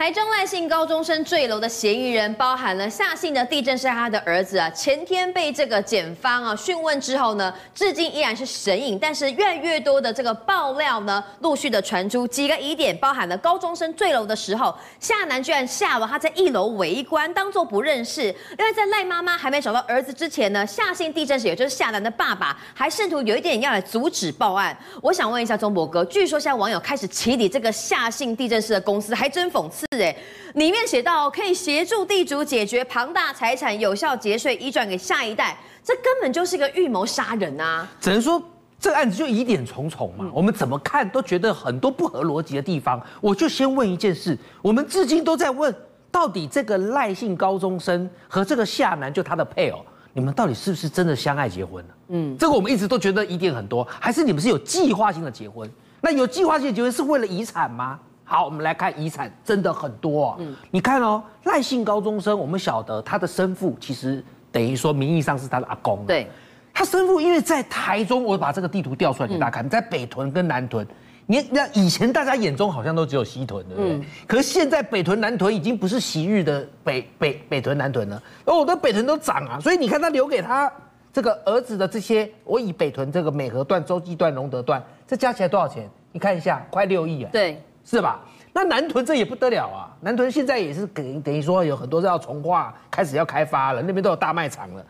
台中赖姓高中生坠楼的嫌疑人，包含了夏姓的地政士他的儿子啊，前天被这个检方啊讯问之后呢，至今依然是神隐。但是越来越多的这个爆料呢，陆续的传出几个疑点，包含了高中生坠楼的时候，夏男居然下楼，他在一楼围观，当作不认识。另外在赖妈妈还没找到儿子之前呢，夏姓地政士也就是夏男的爸爸，还试图有一点要来阻止报案。我想问一下中博哥，据说现在网友开始起底这个夏姓地政士的公司，还真讽刺。是哎，里面写到可以协助地主解决庞大财产，有效节税，移转给下一代，这根本就是一个预谋杀人啊！只能说这个案子就疑点重重嘛，我们怎么看都觉得很多不合逻辑的地方。我就先问一件事，我们至今都在问，到底这个赖姓高中生和这个夏男就他的配偶，你们到底是不是真的相爱结婚了？嗯，这个我们一直都觉得疑点很多，还是你们是有计划性的结婚？那有计划性的结婚是为了遗产吗？好，我们来看遗产，真的很多哦。嗯，你看哦，赖姓高中生，我们晓得他的生父其实等于说名义上是他的阿公。对，他生父因为在台中，我把这个地图调出来给大家看，在北屯跟南屯，你那以前大家眼中好像都只有西屯，对不对？嗯。可是现在北屯南屯已经不是昔日的北北北屯南屯了，而我的北屯都涨啊，所以你看他留给他这个儿子的这些，我以北屯这个美和段、洲际段、龙德段，这加起来多少钱？你看一下，快六亿啊。对。是吧？那南屯这也不得了啊！南屯现在也是等等于说有很多要重化，开始要开发了，那边都有大卖场了。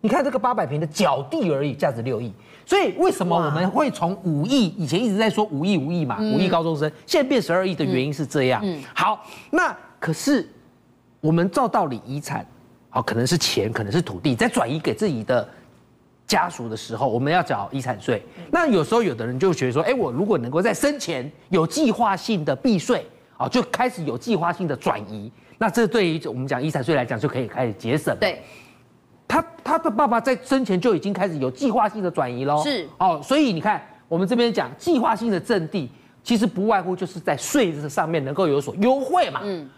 你看这个八百平的角地而已，价值六亿。所以为什么我们会从五亿以前一直在说五亿五亿嘛，五亿高中生，现在变十二亿的原因是这样。嗯，好，那可是我们照道理遗产，好，可能是钱，可能是土地，再转移给自己的。家属的时候，我们要缴遗产税。那有时候有的人就觉得说，哎，我如果能够在生前有计划性的避税，啊，就开始有计划性的转移，那这对于我们讲遗产税来讲就可以开始节省。对，他他的爸爸在生前就已经开始有计划性的转移喽。是哦，所以你看我们这边讲计划性的赠地，其实不外乎就是在税这上面能够有所优惠嘛。嗯，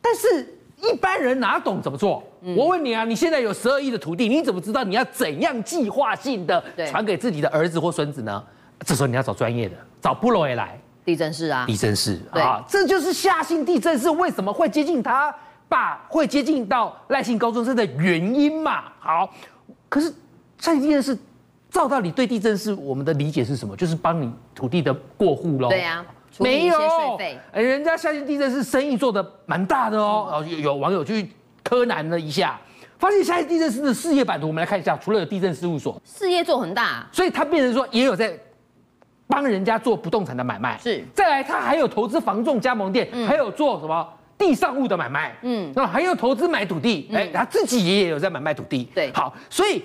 但是。一般人哪懂怎么做？嗯、我问你啊，你现在有十二亿的土地，你怎么知道你要怎样计划性的传给自己的儿子或孙子呢？这时候你要找专业的，找布罗也来，地震室啊，地震室啊，这就是夏姓地政士为什么会接近他爸，会接近到赖姓高中生的原因嘛。好，可是夏姓地政士照道理对地政士，我们的理解是什么？就是帮你土地的过户喽。对呀。没有，哎，人家夏姓地震是生意做的蛮大的哦。然后有有网友去柯南了一下，发现现在地震师的事业版图，我们来看一下。除了有地震事务所，事业做很大，所以他变成说也有在帮人家做不动产的买卖。是，再来他还有投资房仲加盟店，还有做什么地上物的买卖。嗯，那还有投资买土地，哎，他自己也有在买卖土地。对，好，所以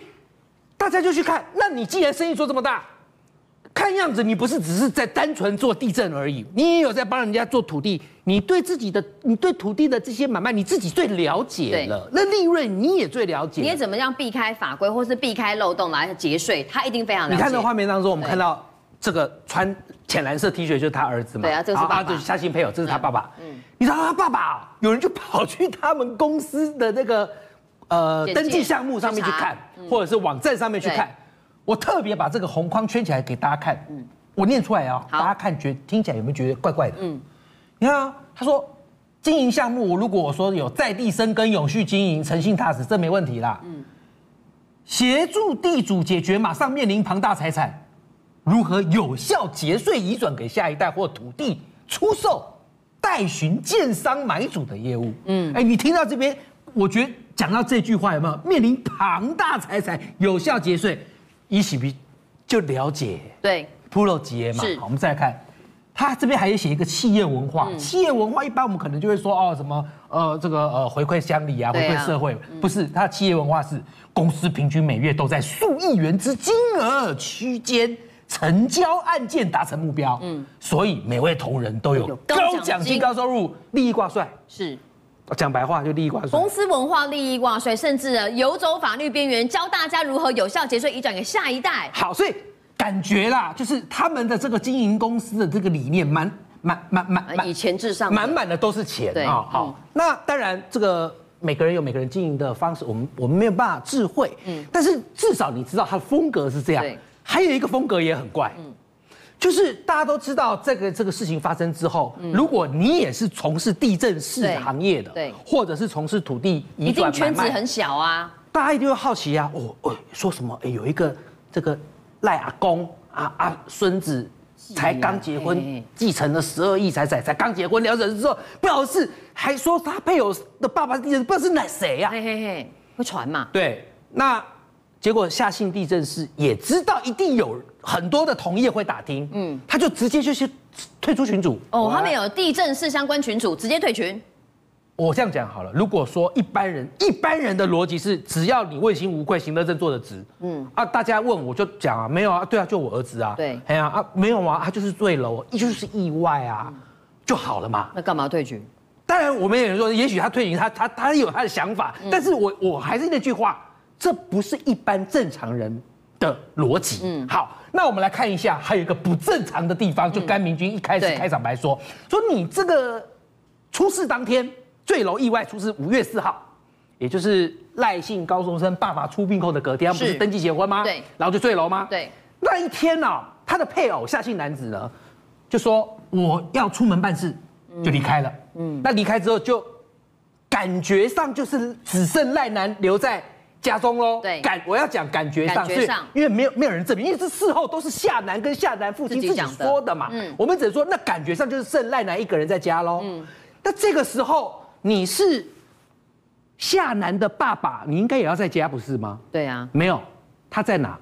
大家就去看，那你既然生意做这么大。看样子你不是只是在单纯做地震而已，你也有在帮人家做土地。你对自己的，你对土地的这些买卖，你自己最了解了。那利润你也最了解。你也怎么样避开法规，或是避开漏洞来节税？他一定非常了解。你看到画面当中，我们看到这个穿浅蓝色 T 恤就是他儿子嘛？对啊，这是爸爸。就是夏新配偶，这是他爸爸。嗯，你知道他爸爸，有人就跑去他们公司的那个呃登记项目上面去看，或者是网站上面去看。我特别把这个红框圈起来给大家看，嗯，我念出来啊，大家看觉听起来有没有觉得怪怪的？嗯，你看啊，他说经营项目，如果我说有在地生根、永续经营、诚信踏实，这没问题啦。嗯，协助地主解决马上面临庞大财产，如何有效节税移转给下一代或土地出售、代询建商买主的业务。嗯，哎，你听到这边，我觉得讲到这句话有没有面临庞大财产有效节税？一起比就了解，对，Pro 级嘛。好，我们再来看，他这边还有写一个企业文化。嗯、企业文化一般我们可能就会说哦，什么呃，这个呃回馈乡里啊，回馈社会，啊嗯、不是？他的企业文化是公司平均每月都在数亿元之金额区间成交案件达成目标。嗯，所以每位同仁都有高奖金、高收入、利益挂帅。是。讲白话就利益挂帅，公司文化利益挂帅，甚至啊游走法律边缘，教大家如何有效节税，移转给下一代。好，所以感觉啦，就是他们的这个经营公司的这个理念，满满满满，以钱至上，满满的都是钱啊。好，那当然这个每个人有每个人经营的方式，我们我们没有办法智慧，嗯，但是至少你知道他的风格是这样。还有一个风格也很怪，嗯，就是大家都知道这个这个事情发生之后，嗯、如果你也是从事地政士行业的，对，或者是从事土地移转，一定圈子很小啊，大家一定会好奇啊，哦，哦说什么？哎，有一个这个赖阿公啊啊孙子才刚结婚，继承了十二亿财产，才刚结婚，了解之后，不好意思，还说他配偶的爸爸是地震，不知道是哪谁呀？嘿嘿嘿，会传嘛？对，那。结果夏信地政士也知道一定有很多的同业会打听，嗯，他就直接就是退出群组。哦，他们有地震室相关群组，直接退群。我这样讲好了，如果说一般人一般人的逻辑是，只要你问心无愧，行得正，坐得直，嗯啊，大家问我就讲啊，没有啊，对啊，就我儿子啊，对，哎呀啊，没有啊，他就是坠楼，就是意外啊，就好了嘛。那干嘛退群？当然，我们也说，也许他退群，他他他有他的想法，但是我我还是那句话。这不是一般正常人的逻辑。嗯，好，那我们来看一下，还有一个不正常的地方。就甘明君一开始开场白说，说你这个出事当天坠楼意外出事，五月四号，也就是赖姓高中生爸爸出殡后的隔天，他们不是登记结婚吗？对，然后就坠楼吗？对，那一天呢，他的配偶夏姓男子呢，就说我要出门办事，就离开了。嗯，那离开之后就感觉上就是只剩赖男留在。家中喽，对，感我要讲感觉上，是，因为没有没有人证明，因为这事后都是夏楠跟夏楠父亲自己说的嘛，嗯，我们只能说那感觉上就是剩赖楠一个人在家喽，嗯，那这个时候你是夏楠的爸爸，你应该也要在家不是吗？对啊，没有，他在哪？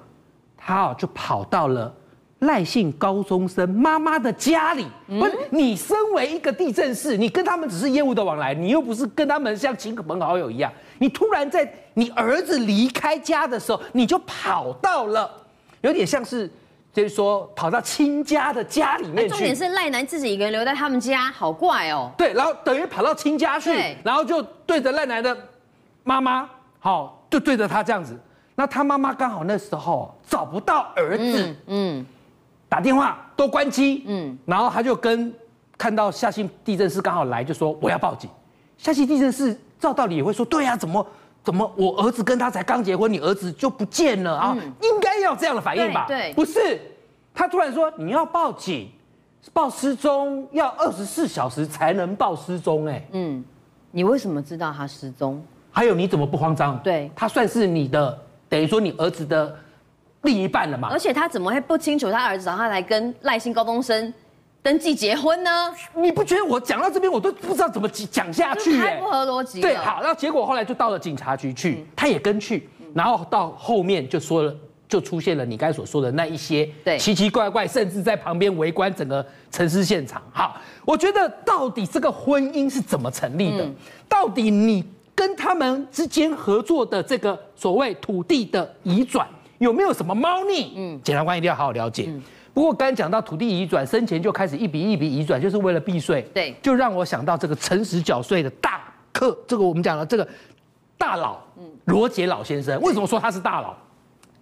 他哦就跑到了。赖姓高中生妈妈的家里，不是你身为一个地震室，你跟他们只是业务的往来，你又不是跟他们像亲朋好友一样。你突然在你儿子离开家的时候，你就跑到了，有点像是，就是说跑到亲家的家里面去。重点是赖男自己一个人留在他们家，好怪哦。对，然后等于跑到亲家去，然后就对着赖男的妈妈，好，就对着他这样子。那他妈妈刚好那时候找不到儿子，嗯。打电话都关机，嗯，然后他就跟看到夏姓地震师刚好来，就说我要报警。夏姓地震师照道理也会说，对呀、啊，怎么怎么我儿子跟他才刚结婚，你儿子就不见了啊？嗯、应该要这样的反应吧？对，对不是，他突然说你要报警，报失踪要二十四小时才能报失踪，哎，嗯，你为什么知道他失踪？还有你怎么不慌张？对，他算是你的，等于说你儿子的。另一半了嘛？而且他怎么会不清楚他儿子找他来跟赖姓高中生登记结婚呢？你不觉得我讲到这边我都不知道怎么讲下去？太不合逻辑。对，好，然后结果后来就到了警察局去，嗯、他也跟去，然后到后面就说了，就出现了你刚才所说的那一些对奇奇怪怪，甚至在旁边围观整个城市现场。好，我觉得到底这个婚姻是怎么成立的？嗯、到底你跟他们之间合作的这个所谓土地的移转？有没有什么猫腻？嗯，检察官一定要好好了解。嗯、不过刚才讲到土地移转，生前就开始一笔一笔移转，就是为了避税。对，就让我想到这个诚实缴税的大客，这个我们讲了这个大佬，嗯，罗杰老先生。为什么说他是大佬？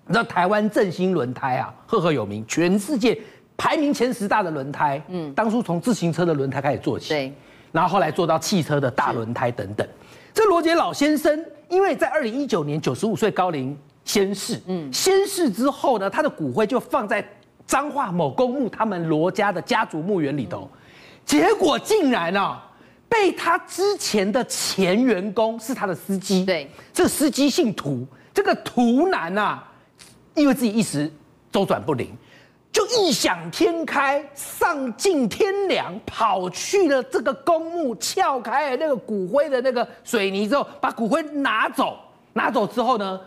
你知道台湾振兴轮胎啊，赫赫有名，全世界排名前十大的轮胎。嗯，当初从自行车的轮胎开始做起，对，然后后来做到汽车的大轮胎等等。是这罗杰老先生，因为在二零一九年九十五岁高龄。仙逝，嗯，仙逝之后呢，他的骨灰就放在彰化某公墓，他们罗家的家族墓园里头，结果竟然啊，被他之前的前员工是他的司机，对，这个司机姓涂，这个涂男啊，因为自己一时周转不灵，就异想天开，丧尽天良，跑去了这个公墓，撬开了那个骨灰的那个水泥之后，把骨灰拿走，拿走之后呢？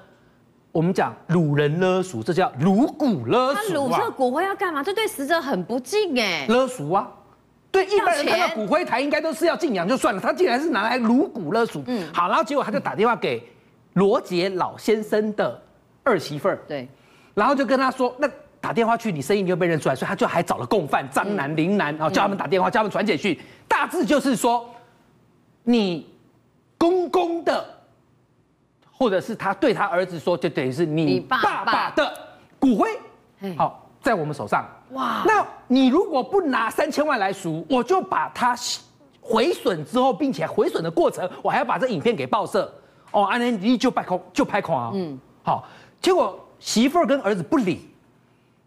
我们讲掳人勒赎，这叫掳骨勒赎。他掳这个骨灰要干嘛？这对死者很不敬哎。勒赎啊，对一般人看到骨灰台应该都是要敬仰就算了，他竟然是拿来掳骨勒赎。嗯，好，然后结果他就打电话给罗杰老先生的二媳妇儿，对，然后就跟他说，那打电话去，你声音就被认出来，所以他就还找了共犯张男、林男，然后叫他们打电话，叫他们传简讯，大致就是说，你公公的。或者是他对他儿子说，就等于是你爸爸的骨灰，好在我们手上。哇！那你如果不拿三千万来赎，我就把它毁损之后，并且毁损的过程，我还要把这影片给报社。哦，安尼你就拍空，就拍空啊。嗯。好，结果媳妇儿跟儿子不理，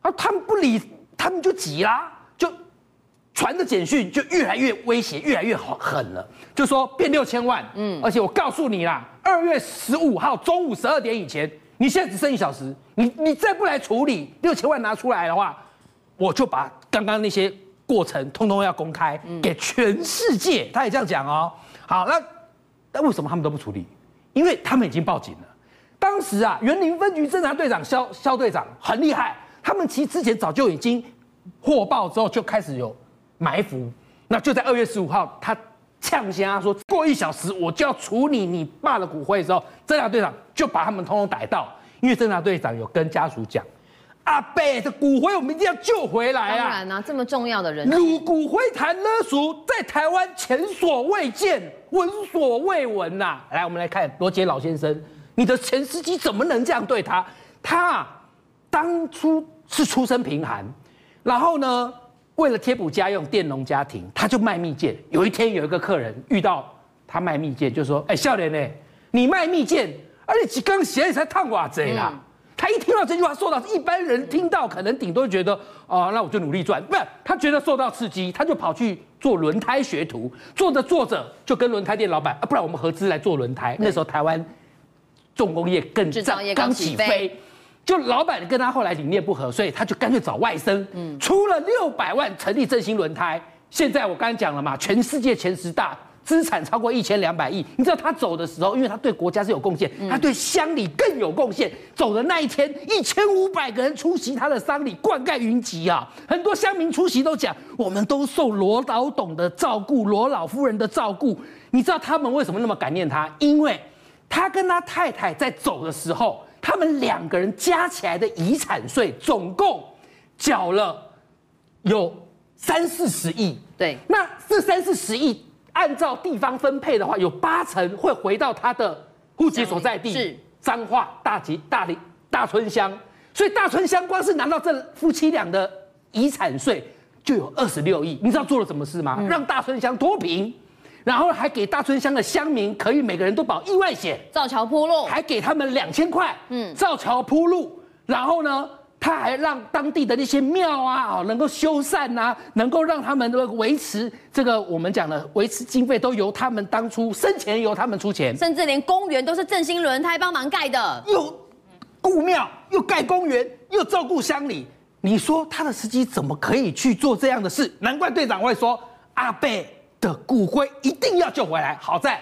啊，他们不理，他他们就急啦，就传的简讯就越来越威胁，越来越狠了，就说变六千万，嗯，而且我告诉你啦，二月十五号中午十二点以前，你现在只剩一小时，你你再不来处理六千万拿出来的话，我就把刚刚那些过程通通要公开给全世界。他也这样讲哦。好，那那为什么他们都不处理？因为他们已经报警了。当时啊，园林分局侦查队长萧萧队长很厉害，他们其实之前早就已经获报之后就开始有埋伏，那就在二月十五号，他呛声啊说过一小时我就要处理你爸的骨灰的时候，侦查队长就把他们通通逮到，因为侦查队长有跟家属讲，阿伯的骨灰我们一定要救回来啊！当然啊，这么重要的人，撸骨灰坛勒赎在台湾前所未见、闻所未闻呐！来，我们来看罗杰老先生。你的前司机怎么能这样对他？他啊，当初是出身贫寒，然后呢，为了贴补家用，佃农家庭，他就卖蜜饯。有一天有一个客人遇到他卖蜜饯，就说：“哎，少年呢，你卖蜜饯，而且刚鞋你才烫瓦贼啦。嗯”他一听到这句话，受到一般人听到可能顶多觉得哦，那我就努力赚，不是他觉得受到刺激，他就跑去做轮胎学徒，做着做着就跟轮胎店老板啊，不然我们合资来做轮胎。那时候台湾。重工业更刚起飞，就老板跟他后来理念不合，所以他就干脆找外甥，嗯，出了六百万成立振兴轮胎。现在我刚才讲了嘛，全世界前十大，资产超过一千两百亿。你知道他走的时候，因为他对国家是有贡献，他对乡里更有贡献。走的那一天，一千五百个人出席他的丧礼，灌溉云集啊！很多乡民出席都讲，我们都受罗老董的照顾，罗老夫人的照顾。你知道他们为什么那么感念他？因为。他跟他太太在走的时候，他们两个人加起来的遗产税总共缴了有三四十亿。对，那这三四十亿按照地方分配的话，有八成会回到他的户籍所在地，是彰化大吉大里大村乡。所以大村乡光是拿到这夫妻俩的遗产税就有二十六亿。你知道做了什么事吗？嗯、让大村乡脱贫。然后还给大村乡的乡民可以每个人都保意外险，造桥铺路，还给他们两千块，嗯，造桥铺路。然后呢，他还让当地的那些庙啊，能够修缮啊，能够让他们的维持这个我们讲的维持经费都由他们当初生前由他们出钱，甚至连公园都是振兴轮胎帮忙盖的，又顾庙又盖公园又照顾乡里。你说他的司机怎么可以去做这样的事？难怪队长会说阿伯的骨灰一定要救回来，好在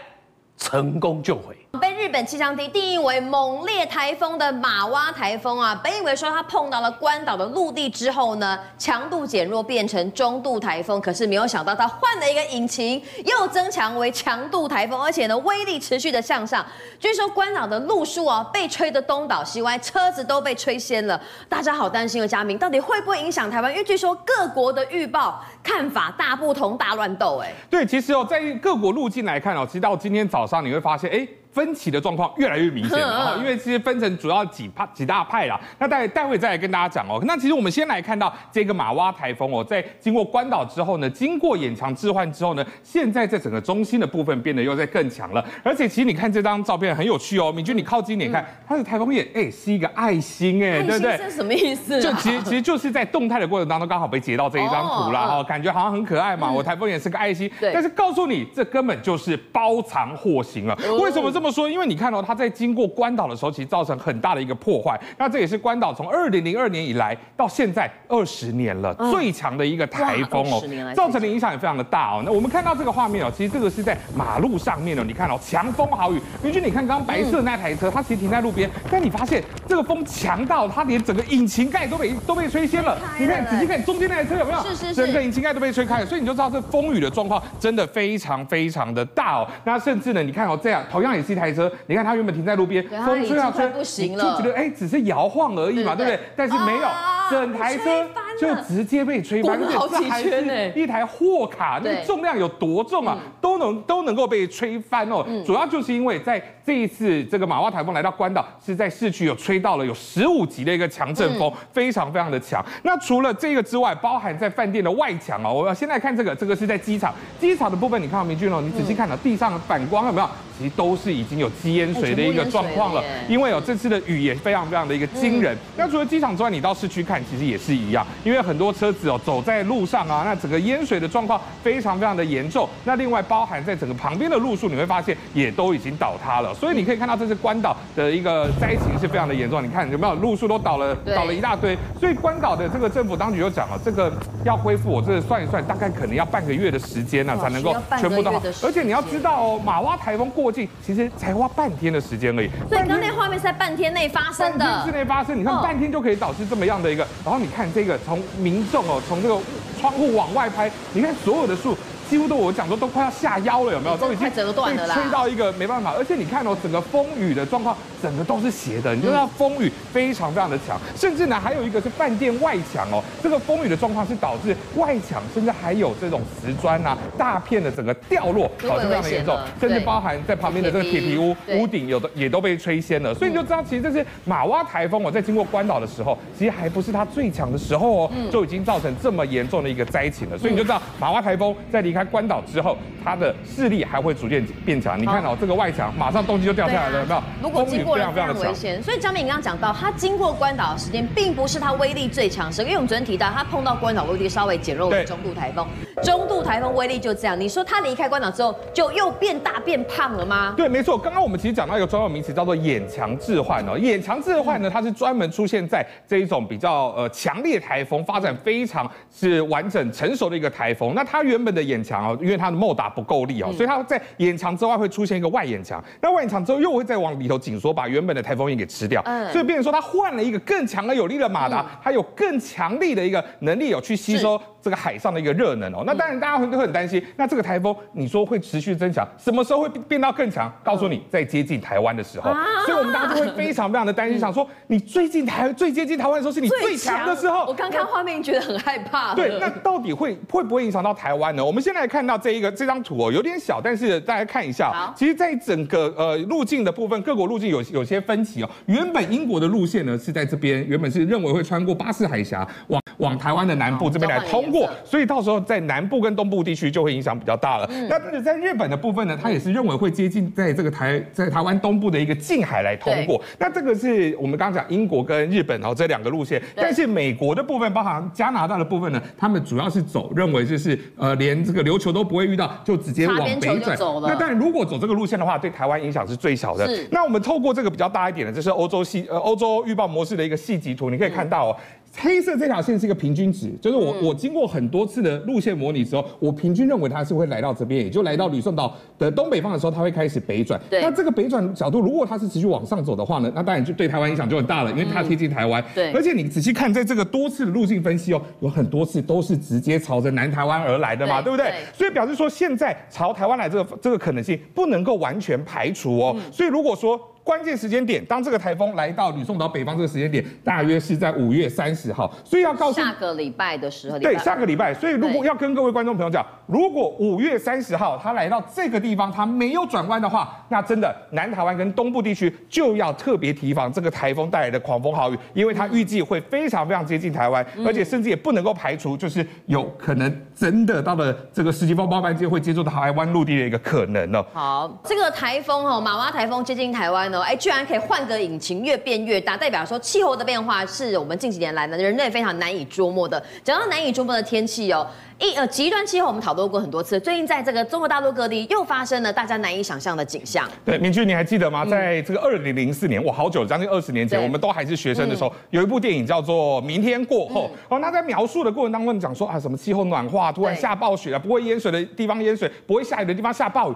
成功救回。被日本气象厅定义为猛烈台风的马蛙台风啊，本以为说它碰到了关岛的陆地之后呢，强度减弱变成中度台风，可是没有想到它换了一个引擎，又增强为强度台风，而且呢威力持续的向上。据说关岛的路树啊被吹得东倒西歪，车子都被吹掀了，大家好担心哦。佳明到底会不会影响台湾？因为据说各国的预报看法大不同，大乱斗。哎，对，其实哦，在各国路径来看哦，其实到今天早上你会发现，哎。分歧的状况越来越明显了，因为其实分成主要几派几大派啦。那待待会再来跟大家讲哦。那其实我们先来看到这个马蛙台风哦，在经过关岛之后呢，经过眼强置换之后呢，现在在整个中心的部分变得又在更强了。而且其实你看这张照片很有趣哦，敏君你靠近点看，它的台风眼哎是一个爱心哎，对不对？这是什么意思？就其实其实就是在动态的过程当中刚好被截到这一张图啦哈，感觉好像很可爱嘛。我台风眼是个爱心，但是告诉你这根本就是包藏祸心了。为什么这么说？因为你看到它在经过关岛的时候，其实造成很大的一个破坏。那这也是关岛从二零零二年以来到现在二十年了最强的一个台风哦，造成的影响也非常的大哦。那我们看到这个画面哦，其实这个是在马路上面哦，你看哦，强风豪雨。明君，你看刚刚白色那台车，它其实停在路边，但你发现这个风强到它连整个引擎盖都被都被吹掀了。你看仔细看中间那台车有没有？是是是，整个引擎盖都被吹开了，所以你就知道这风雨的状况真的非常非常的大哦。那甚至呢，你看哦，这样同样也是一台车。你看它原本停在路边，风吹啊吹，不行了，就觉得哎，只是摇晃而已嘛，对不对？但是没有，整台车就直接被吹翻，而且这还是一台货卡，那个重量有多重啊？都能都能够被吹翻哦。主要就是因为在这一次这个马化台风来到关岛，是在市区有吹到了有十五级的一个强阵风，非常非常的强。那除了这个之外，包含在饭店的外墙哦，我要先来看这个，这个是在机场，机场的部分，你看到明俊哦，你仔细看到地上的反光有没有？其实都是已经有积淹水的一个状况了。因为有这次的雨也非常非常的一个惊人。那除了机场之外，你到市区看，其实也是一样，因为很多车子哦走在路上啊，那整个淹水的状况非常非常的严重。那另外包含在整个旁边的路树，你会发现也都已经倒塌了。所以你可以看到这是关岛的一个灾情是非常的严重。你看有没有路树都倒了，倒了一大堆。所以关岛的这个政府当局就讲了，这个要恢复，我这算一算，大概可能要半个月的时间呢，才能够全部都好。而且你要知道哦，玛娃台风过境其实才花半天的时间而已。所以刚刚那画面是在半天内发生的。半天之内发生，你看半天就可以导致这么样的一个。然后你看这个，从民众哦，从这个窗户往外拍，你看所有的树。几乎都我讲说都快要下腰了，有没有？都已经折断了啦。吹到一个没办法，而且你看哦，整个风雨的状况，整个都是斜的。你知道风雨非常非常的强，甚至呢还有一个是饭店外墙哦，这个风雨的状况是导致外墙甚至还有这种瓷砖啊大片的整个掉落，导致非常的严重，甚至包含在旁边的这个铁皮屋屋顶有的也都被吹掀了。所以你就知道，其实这是玛娃台风哦，在经过关岛的时候，其实还不是它最强的时候哦，就已经造成这么严重的一个灾情了。所以你就知道，玛娃台风在离开关岛之后，它的势力还会逐渐变强。你看哦，这个外墙马上东西就掉下来了，有没有？如果经过了非常危险。所以张敏刚刚讲到，它经过关岛的时间，并不是它威力最强时，因为我们昨天提到，它碰到关岛威力稍微减弱为中度台风。中度台风威力就这样。你说它离开关岛之后，就又变大变胖了吗？对，没错。刚刚我们其实讲到一个专有名词，叫做眼墙置换哦。眼墙置换呢，它是专门出现在这一种比较呃强烈台风发展非常是完整成熟的一个台风。那它原本的眼墙哦，因为它的莫打不够力哦，所以它在眼墙之外会出现一个外眼墙，那外眼墙之后又会再往里头紧缩，把原本的台风眼给吃掉。嗯，所以变成说它换了一个更强而有力的马达，它有更强力的一个能力有去吸收这个海上的一个热能哦。那当然大家会都很担心，那这个台风你说会持续增强，什么时候会变到更强？告诉你，在接近台湾的时候。所以我们大家就会非常非常的担心，想说你最近台最接近台湾的时候是你最强的时候。我刚看画面觉得很害怕。对，那到底会会不会影响到台湾呢？我们现在看到这一个这张图哦，有点小，但是大家看一下，其实，在整个呃路径的部分，各国路径有有些分歧哦。原本英国的路线呢是在这边，原本是认为会穿过巴士海峡，往往台湾的南部这边来通过，所以到时候在南部跟东部地区就会影响比较大了。嗯、那但是在日本的部分呢，它也是认为会接近在这个台在台湾东部的一个近海来通过。那这个是我们刚刚讲英国跟日本哦这两个路线，但是美国的部分，包含加拿大的部分呢，他们主要是走认为就是呃连这个琉球都不会遇到，就直接往北转。那但如果走这个路线的话，对台湾影响是最小的。那我们透过这个比较大一点的，这是欧洲细呃欧洲预报模式的一个细级图，你可以看到哦。黑色这条线是一个平均值，就是我我经过很多次的路线模拟之后，我平均认为它是会来到这边，也就来到吕宋岛的东北方的时候，它会开始北转。对。那这个北转角度，如果它是持续往上走的话呢，那当然就对台湾影响就很大了，因为它贴近台湾。对。而且你仔细看，在这个多次的路径分析哦，有很多次都是直接朝着南台湾而来的嘛，对不对？所以表示说，现在朝台湾来这个这个可能性不能够完全排除哦。所以如果说。关键时间点，当这个台风来到吕宋岛北方这个时间点，大约是在五月三十号，所以要告诉下个礼拜的时候，对，下个礼拜。所以如果要跟各位观众朋友讲，如果五月三十号他来到这个地方，他没有转弯的话，那真的南台湾跟东部地区就要特别提防这个台风带来的狂风豪雨，因为它预计会非常非常接近台湾，而且甚至也不能够排除，就是有可能真的到了这个十级风暴班阶会接触到台湾陆地的一个可能哦。好，这个台风哦，玛娃台风接近台湾哦。哎，居然可以换个引擎，越变越大，代表说气候的变化是我们近几年来呢人类非常难以捉摸的。讲到难以捉摸的天气哦，一呃极端气候我们讨论过很多次，最近在这个中国大陆各地又发生了大家难以想象的景象。对，明君你还记得吗？在这个二零零四年，哇，好久，将近二十年前，我们都还是学生的时候，嗯、有一部电影叫做《明天过后》。哦、嗯，那在描述的过程当中讲说啊，什么气候暖化，突然下暴雪了，不会淹水的地方淹水，不会下雨的地方下暴雨。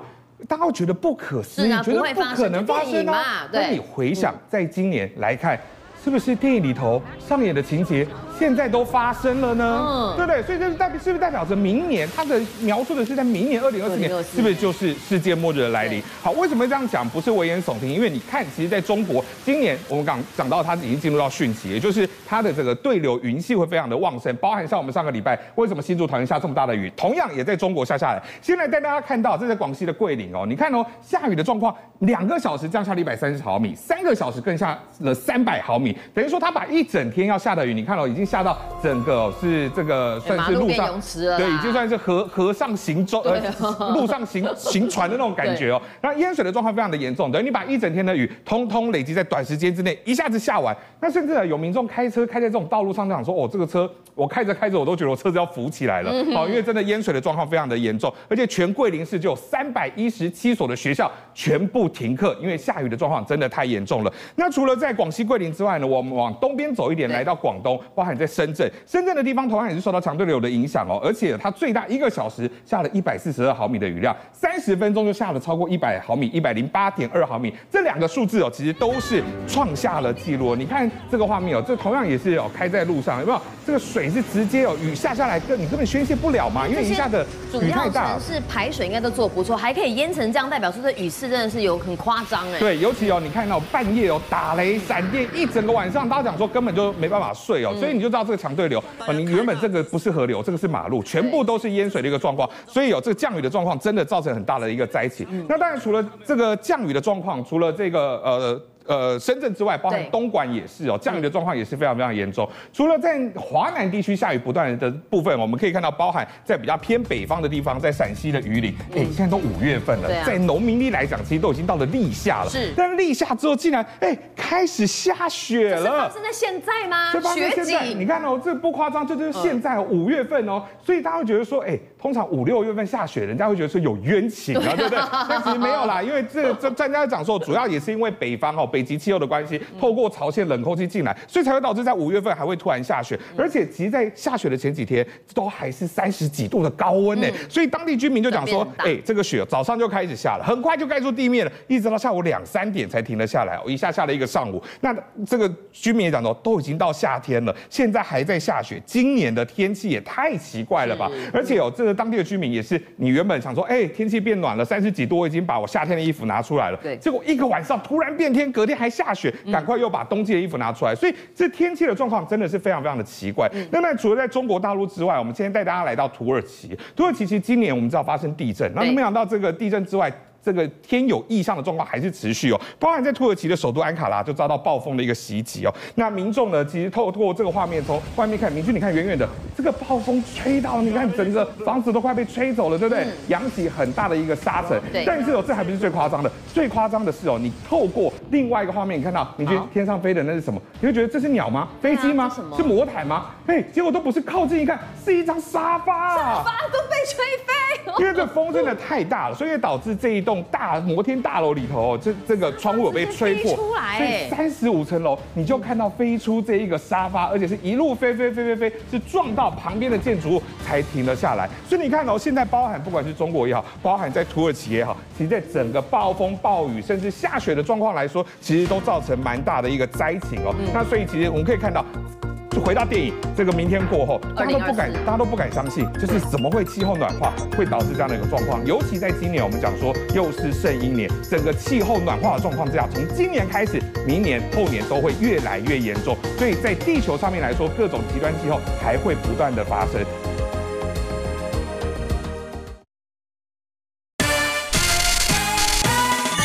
大家会觉得不可思议，啊、觉得不可能发生啊！那你回想，在今年来看，是不是电影里头上演的情节？现在都发生了呢，嗯，对不对？所以这是代表是不是代表着明年？它的描述的是在明年二零二四年，是不是就是世界末日的来临？好，为什么这样讲？不是危言耸听，因为你看，其实在中国今年我们讲讲到它已经进入到汛期，也就是它的这个对流云系会非常的旺盛，包含像我们上个礼拜为什么新竹桃园下这么大的雨，同样也在中国下下来。现在带大家看到这是广西的桂林哦，你看哦，下雨的状况，两个小时降下了一百三十毫米，三个小时更下了三百毫米，等于说它把一整天要下的雨，你看哦，已经。下到整个是这个算是路上，对，已经算是河河上行舟呃 路上行 行船的那种感觉哦。那淹水的状况非常的严重，等于你把一整天的雨通通累积在短时间之内一下子下完，那甚至有民众开车开在这种道路上，就想说哦，这个车我开着开着我都觉得我车子要浮起来了，哦，因为真的淹水的状况非常的严重，而且全桂林市就有三百一十七所的学校全部停课，因为下雨的状况真的太严重了。那除了在广西桂林之外呢，我们往东边走一点，来到广东，包含在深圳，深圳的地方同样也是受到强对流的影响哦，而且它最大一个小时下了一百四十二毫米的雨量，三十分钟就下了超过一百毫米，一百零八点二毫米，这两个数字哦，其实都是创下了记录。你看这个画面哦，这同样也是哦，开在路上，有没有？这个水是直接哦，雨下下来，根你根本宣泄不了嘛，因为一下的雨太大。是排水应该都做不错，还可以淹成这样，代表说这雨势真的是有很夸张哎。对，尤其哦，你看到半夜哦，打雷闪电，一整个晚上，大家讲说根本就没办法睡哦，所以你就知道这个强对流啊，你原本这个不是河流，这个是马路，全部都是淹水的一个状况，所以有这个降雨的状况，真的造成很大的一个灾情。那当然除了这个降雨的状况，除了这个呃。呃，深圳之外，包含东莞也是哦，降雨的状况也是非常非常严重。除了在华南地区下雨不断的部分，我们可以看到，包含在比较偏北方的地方，在陕西的榆林，哎，现在都五月份了，在农民历来讲，其实都已经到了立夏了。是，但立夏之后，竟然哎开始下雪了。是在现在吗？雪景，你看哦，这不夸张，这就是现在五月份哦，所以大家会觉得说，哎，通常五六月份下雪，人家会觉得说有冤情啊，对不对？但其实没有啦，因为这这专家讲说，主要也是因为北方哦。北极气候的关系，透过朝鲜冷空气进来，所以才会导致在五月份还会突然下雪，而且其实在下雪的前几天都还是三十几度的高温呢，所以当地居民就讲说，哎，这个雪早上就开始下了，很快就盖住地面了，一直到下午两三点才停了下来，一下下了一个上午。那这个居民也讲说，都已经到夏天了，现在还在下雪，今年的天气也太奇怪了吧？而且有这个当地的居民也是，你原本想说，哎，天气变暖了，三十几度，我已经把我夏天的衣服拿出来了，对，结果一个晚上突然变天，隔天还下雪，赶快又把冬季的衣服拿出来，所以这天气的状况真的是非常非常的奇怪。那么除了在中国大陆之外，我们今天带大家来到土耳其。土耳其其实今年我们知道发生地震，那没想到这个地震之外。这个天有异象的状况还是持续哦，包含在土耳其的首都安卡拉就遭到暴风的一个袭击哦。那民众呢，其实透过这个画面从外面看，明君你看远远的这个暴风吹到，你看整个房子都快被吹走了，对不对？扬起很大的一个沙尘。对。但是哦，这还不是最夸张的，最夸张的是哦，你透过另外一个画面，你看到明君天上飞的那是什么？你会觉得这是鸟吗？飞机吗？是魔毯吗？嘿，结果都不是，靠近一看是一张沙发，沙发都被吹飞。因为这风真的太大了，所以导致这一栋。大摩天大楼里头，这这个窗户有被吹破，所以三十五层楼你就看到飞出这一个沙发，而且是一路飞飞飞飞飞，是撞到旁边的建筑物才停了下来。所以你看哦，现在包含不管是中国也好，包含在土耳其也好，其实在整个暴风暴雨甚至下雪的状况来说，其实都造成蛮大的一个灾情哦。那所以其实我们可以看到。就回到电影，这个明天过后，大家都不敢，大家都不敢相信，就是怎么会气候暖化会导致这样的一个状况？尤其在今年，我们讲说又是圣婴年，整个气候暖化的状况之下，从今年开始，明年后年都会越来越严重。所以在地球上面来说，各种极端气候还会不断的发生。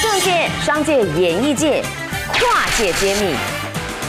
政界、商界、演艺界，跨界揭秘。